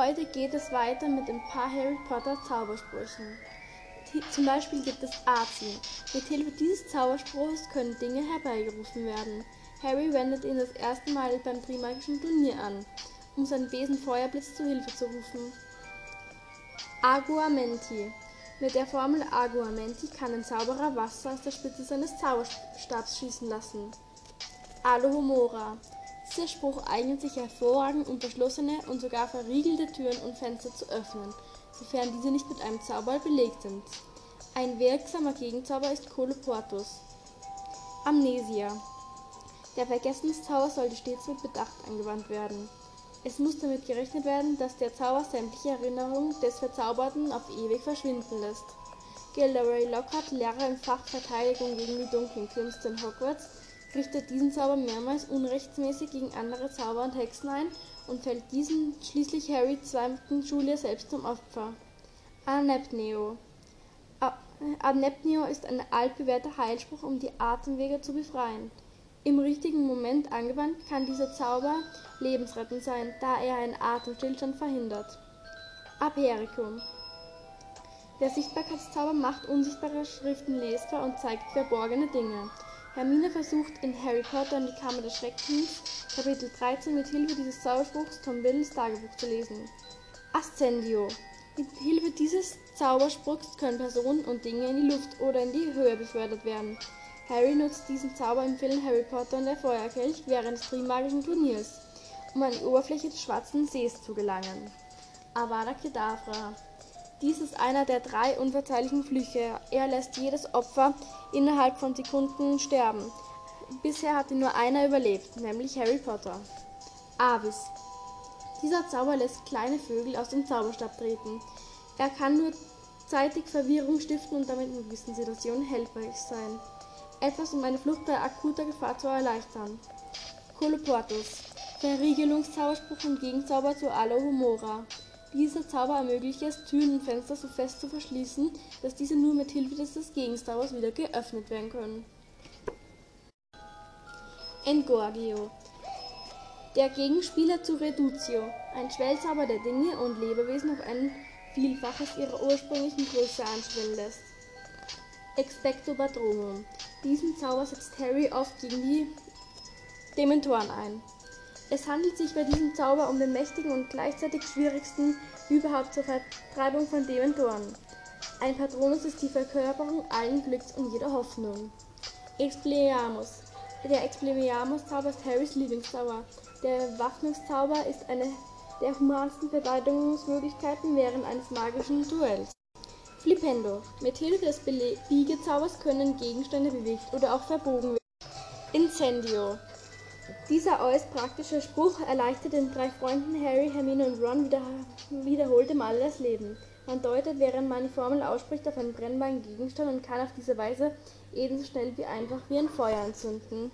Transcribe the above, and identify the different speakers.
Speaker 1: Heute geht es weiter mit ein paar Harry Potter Zaubersprüchen. Zum Beispiel gibt es Arzi. Mit Hilfe dieses Zauberspruchs können Dinge herbeigerufen werden. Harry wendet ihn das erste Mal beim Trimagischen Turnier an, um seinen Besen Feuerblitz zu Hilfe zu rufen. Aguamenti. Mit der Formel Aguamenti kann ein Zauberer Wasser aus der Spitze seines Zauberstabs schießen lassen. Alohomora. Dieser Spruch eignet sich hervorragend, um verschlossene und sogar verriegelte Türen und Fenster zu öffnen, sofern diese nicht mit einem Zauber belegt sind. Ein wirksamer Gegenzauber ist Coloportus. Amnesia. Der Vergessenszauber sollte stets mit Bedacht angewandt werden. Es muss damit gerechnet werden, dass der Zauber sämtliche Erinnerungen des Verzauberten auf ewig verschwinden lässt. Gilderoy Lockhart, Lehrer im Fach Verteidigung gegen die dunklen Künste in Hogwarts, richtet diesen Zauber mehrmals unrechtsmäßig gegen andere Zauber und Hexen ein und fällt diesen schließlich Harry zweiten Schuljahr selbst zum Opfer. Anepneo Anepneo ist ein altbewährter Heilspruch, um die Atemwege zu befreien. Im richtigen Moment angewandt kann dieser Zauber lebensrettend sein, da er einen Atemstillstand verhindert. Apericum Der Sichtbarkeitszauber macht unsichtbare Schriften lesbar und zeigt verborgene Dinge. Hermine versucht in Harry Potter und die Kammer des Schreckens, Kapitel 13, mit Hilfe dieses Zauberspruchs Tom Riddles Tagebuch zu lesen. Ascendio. Mit Hilfe dieses Zauberspruchs können Personen und Dinge in die Luft oder in die Höhe befördert werden. Harry nutzt diesen Zauber im Film Harry Potter und der Feuerkelch während des Trimagischen Turniers, um an die Oberfläche des Schwarzen Sees zu gelangen. Avada Kedavra. Dies ist einer der drei unverzeihlichen Flüche. Er lässt jedes Opfer innerhalb von Sekunden sterben. Bisher hatte nur einer überlebt, nämlich Harry Potter. Avis. Dieser Zauber lässt kleine Vögel aus dem Zauberstab treten. Er kann nur zeitig Verwirrung stiften und damit in gewissen Situationen helferlich sein. Etwas, um eine Flucht bei akuter Gefahr zu erleichtern. Coloportus. Verriegelungszauberspruch und Gegenzauber zu Alohomora. Dieser Zauber ermöglicht es, Türen und Fenster so fest zu verschließen, dass diese nur mit Hilfe des Gegenzaubers wieder geöffnet werden können. Engorgio. Der Gegenspieler zu Redutio, ein Schwellzauber, der Dinge und Lebewesen auf ein Vielfaches ihrer ursprünglichen Größe anschwellen lässt. Expecto Patronum. Diesen Zauber setzt Harry oft gegen die Dementoren ein. Es handelt sich bei diesem Zauber um den mächtigen und gleichzeitig schwierigsten überhaupt zur Vertreibung von Dementoren. Ein Patronus ist die Verkörperung allen Glücks und jeder Hoffnung. Expelliarmus. Der Expelliarmus-Zauber ist Harrys Lieblingszauber. Der Bewaffnungszauber ist eine der humansten Verteidigungsmöglichkeiten während eines magischen Duells. Flipendo. Mit Hilfe des Biegezaubers können Gegenstände bewegt oder auch verbogen werden. Incendio. Dieser äußerst praktische Spruch erleichtert den drei Freunden Harry, Hermine und Ron wieder, wiederholte Male das Leben. Man deutet, während man die Formel ausspricht, auf einen brennbaren Gegenstand und kann auf diese Weise ebenso schnell wie einfach wie ein Feuer entzünden.